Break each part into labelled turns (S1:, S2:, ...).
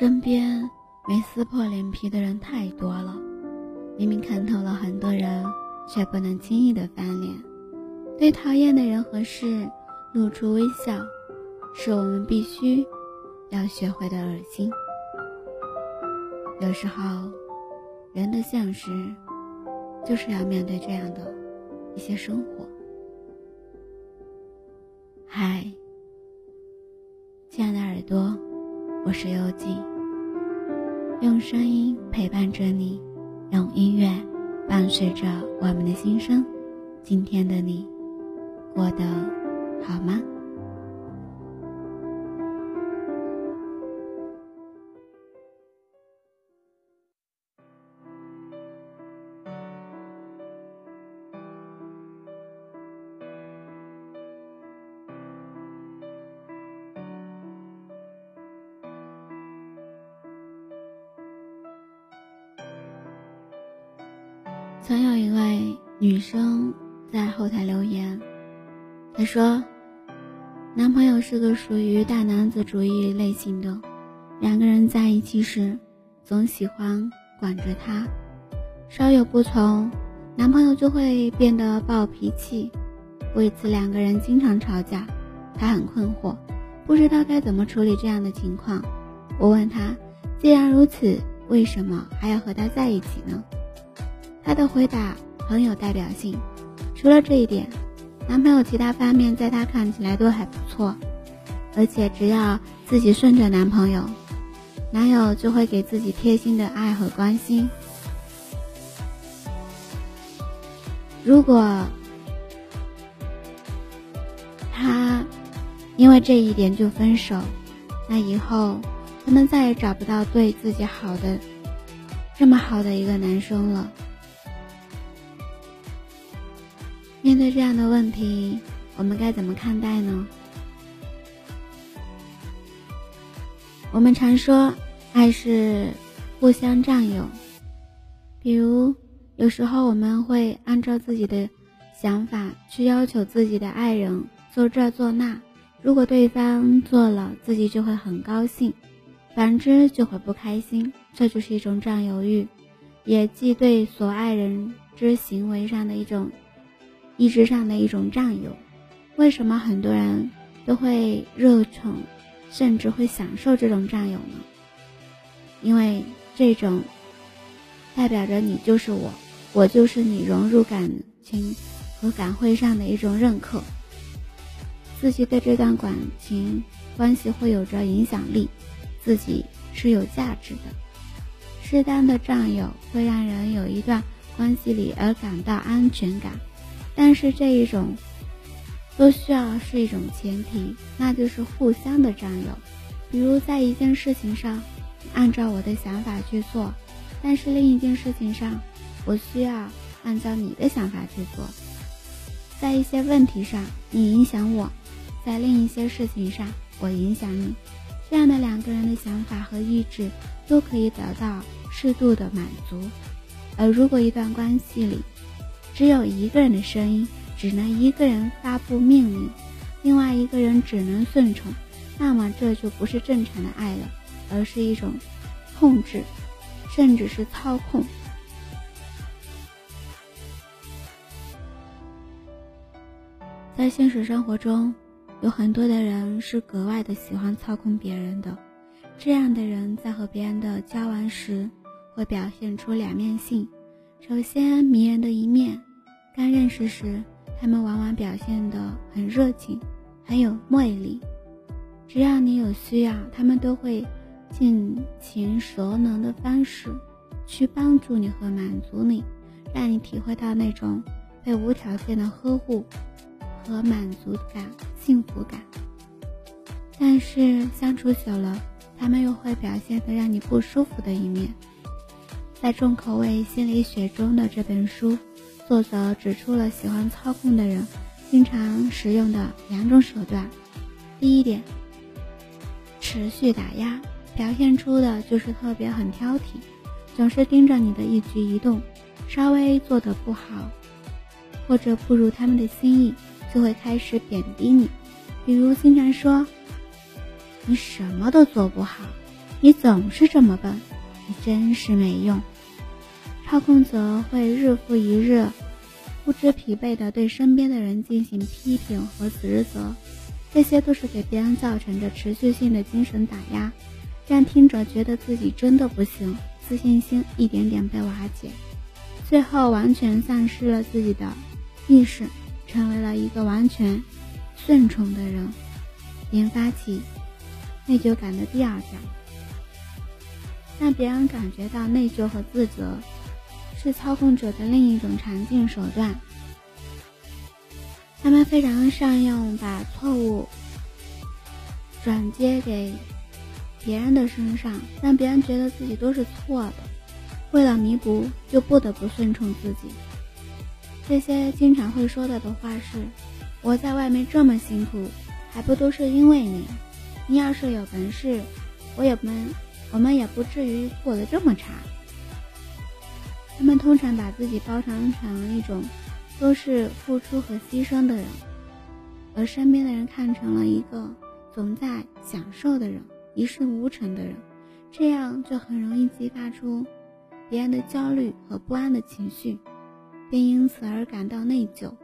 S1: 身边没撕破脸皮的人太多了，明明看透了很多人，却不能轻易的翻脸。对讨厌的人和事露出微笑，是我们必须要学会的恶心。有时候，人的现实就是要面对这样的一些生活。嗨，亲爱的耳朵。我是游记，用声音陪伴着你，用音乐伴随着我们的心声。今天的你过得好吗？曾有一位女生在后台留言，她说：“男朋友是个属于大男子主义类型的，两个人在一起时，总喜欢管着她，稍有不从，男朋友就会变得暴脾气。为此，两个人经常吵架。她很困惑，不知道该怎么处理这样的情况。我问她：既然如此，为什么还要和他在一起呢？”她的回答很有代表性，除了这一点，男朋友其他方面在她看起来都还不错，而且只要自己顺着男朋友，男友就会给自己贴心的爱和关心。如果他因为这一点就分手，那以后他们再也找不到对自己好的这么好的一个男生了。对这样的问题，我们该怎么看待呢？我们常说，爱是互相占有。比如，有时候我们会按照自己的想法去要求自己的爱人做这做那，如果对方做了，自己就会很高兴；反之就会不开心。这就是一种占有欲，也即对所爱人之行为上的一种。意志上的一种占有，为什么很多人都会热宠，甚至会享受这种占有呢？因为这种代表着你就是我，我就是你，融入感情和感会上的一种认可，自己对这段感情关系会有着影响力，自己是有价值的。适当的占有会让人有一段关系里而感到安全感。但是这一种都需要是一种前提，那就是互相的占有。比如在一件事情上，按照我的想法去做，但是另一件事情上，我需要按照你的想法去做。在一些问题上，你影响我；在另一些事情上，我影响你。这样的两个人的想法和意志都可以得到适度的满足。而如果一段关系里，只有一个人的声音，只能一个人发布命令，另外一个人只能顺从，那么这就不是正常的爱了，而是一种控制，甚至是操控。在现实生活中，有很多的人是格外的喜欢操控别人的，这样的人在和别人的交往时，会表现出两面性，首先迷人的一面。刚认识时，他们往往表现得很热情，很有魅力。只要你有需要，他们都会尽情所能的方式去帮助你和满足你，让你体会到那种被无条件的呵护和满足感、幸福感。但是相处久了，他们又会表现得让你不舒服的一面。在重口味心理学中的这本书。作者指出了喜欢操控的人经常使用的两种手段。第一点，持续打压，表现出的就是特别很挑剔，总是盯着你的一举一动，稍微做的不好，或者不如他们的心意，就会开始贬低你。比如经常说你什么都做不好，你总是这么笨，你真是没用。操控者会日复一日、不知疲惫地对身边的人进行批评和指责，这些都是给别人造成着持续性的精神打压，让听者觉得自己真的不行，自信心一点点被瓦解，最后完全丧失了自己的意识，成为了一个完全顺从的人，引发起。内疚感的第二条，让别人感觉到内疚和自责，是操控者的另一种常见手段。他们非常善用把错误转接给别人的身上，让别人觉得自己都是错的。为了弥补，就不得不顺从自己。这些经常会说到的话是：“我在外面这么辛苦，还不都是因为你？”你要是有本事，我也们我们也不至于过得这么差。他们通常把自己包装成一种都是付出和牺牲的人，而身边的人看成了一个总在享受的人，一事无成的人，这样就很容易激发出别人的焦虑和不安的情绪，并因此而感到内疚。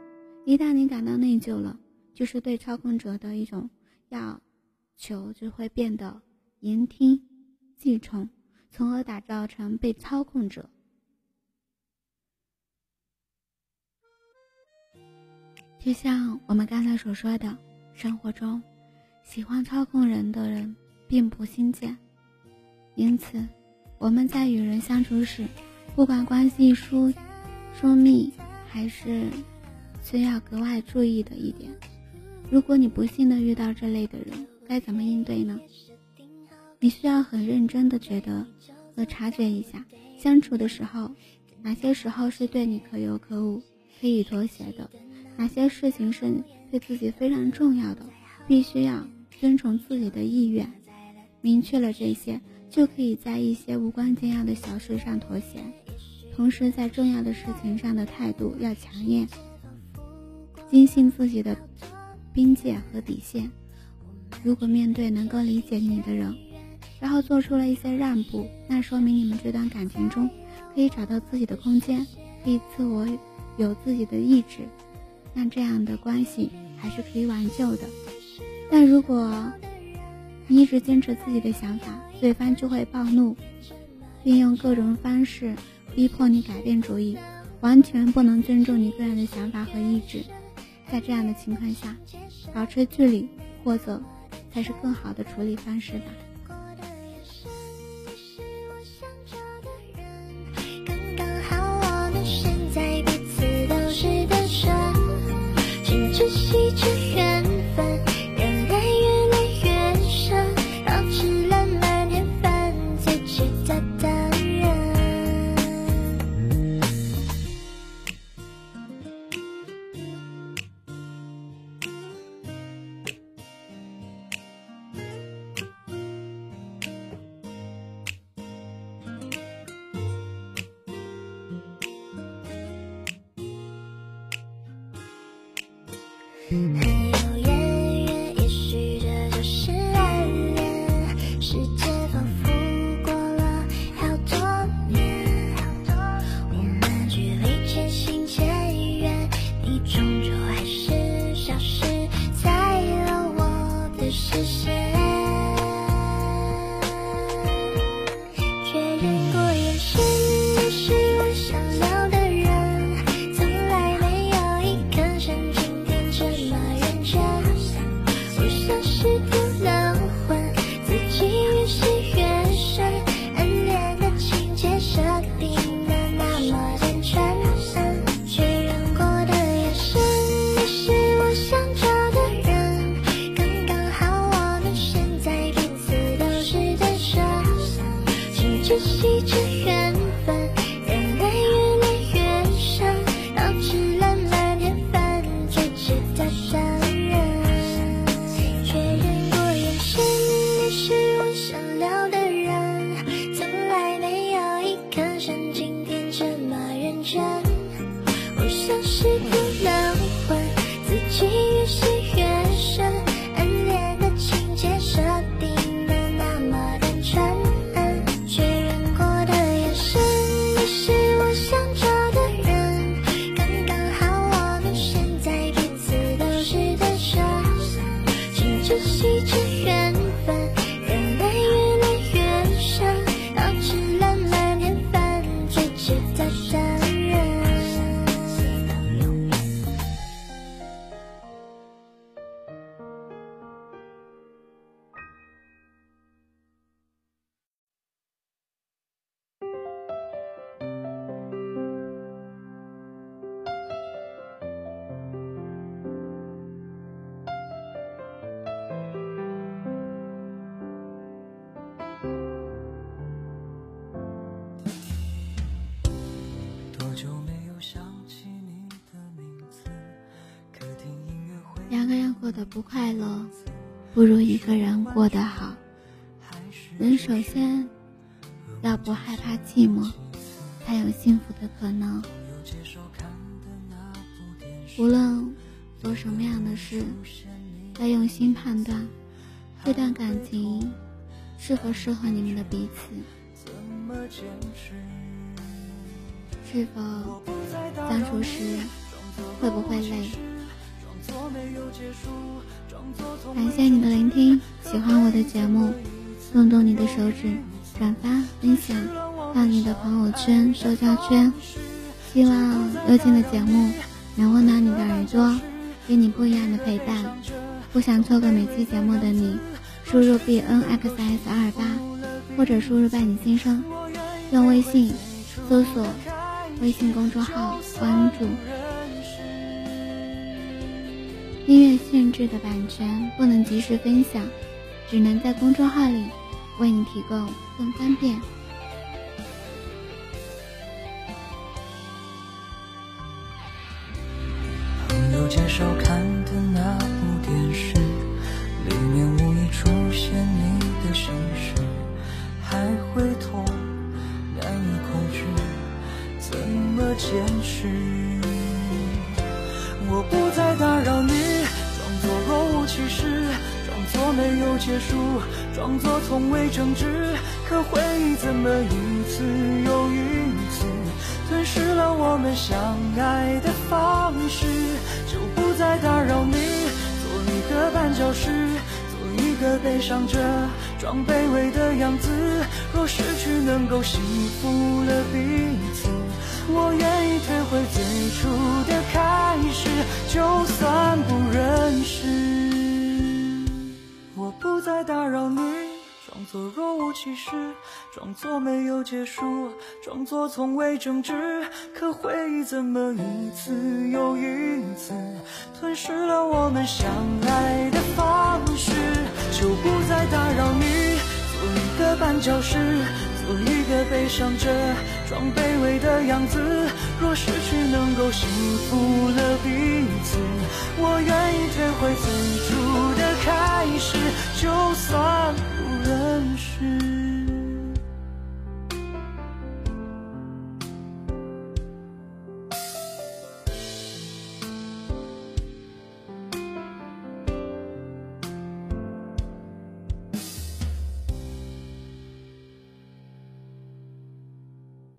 S1: 一旦你感到内疚了，就是对操控者的一种要。求就会变得言听计从，从而打造成被操控者。就像我们刚才所说的，生活中喜欢操控人的人并不新鲜，因此我们在与人相处时，不管关系疏疏密还是需要格外注意的一点，如果你不幸的遇到这类的人。该怎么应对呢？你需要很认真的觉得和察觉一下，相处的时候，哪些时候是对你可有可无、可以妥协的，哪些事情是对自己非常重要的，必须要遵从自己的意愿。明确了这些，就可以在一些无关紧要的小事上妥协，同时在重要的事情上的态度要强硬，坚信自己的边界和底线。如果面对能够理解你的人，然后做出了一些让步，那说明你们这段感情中可以找到自己的空间，可以自我有自己的意志，那这样的关系还是可以挽救的。但如果你一直坚持自己的想法，对方就会暴怒，并用各种方式逼迫你改变主意，完全不能尊重你个人的想法和意志。在这样的情况下，保持距离或者。才是更好的处理方式吧。
S2: Mm-hmm.
S1: 两个人过得不快乐，不如一个人过得好。人首先要不害怕寂寞，才有幸福的可能。无论做什么样的事，要用心判断这段感情是否适合你们的彼此，是否相处时会不会累。感谢你的聆听，喜欢我的节目，动动你的手指，转发分享到你的朋友圈、社交圈。希望幽静的节目能温暖你的耳朵，给你不一样的陪伴。不想错过每期节目的你，输入 b n x s 二八，或者输入“伴你心声”，用微信搜索微信公众号关注。音乐性质的版权不能及时分享，只能在公众号里为你提供更方便。
S3: 朋友介绍看的那部电视，里面无意出现你的心事，还会痛，难以控制，怎么坚持？没有结束，装作从未争执，可回忆怎么一次又一次吞噬了我们相爱的方式？就不再打扰你，做一个绊脚石，做一个悲伤者，装卑微的样子。若失去能够幸福了彼此，我愿意退回最初的开始，就算不认识。作若无其事，装作没有结束，装作从未争执。可回忆怎么一次又一次吞噬了我们相爱的方式？就不再打扰你，做一个绊脚石，做一个悲伤者，装卑微的样子。若失去能够幸福了彼此，我愿意退回最初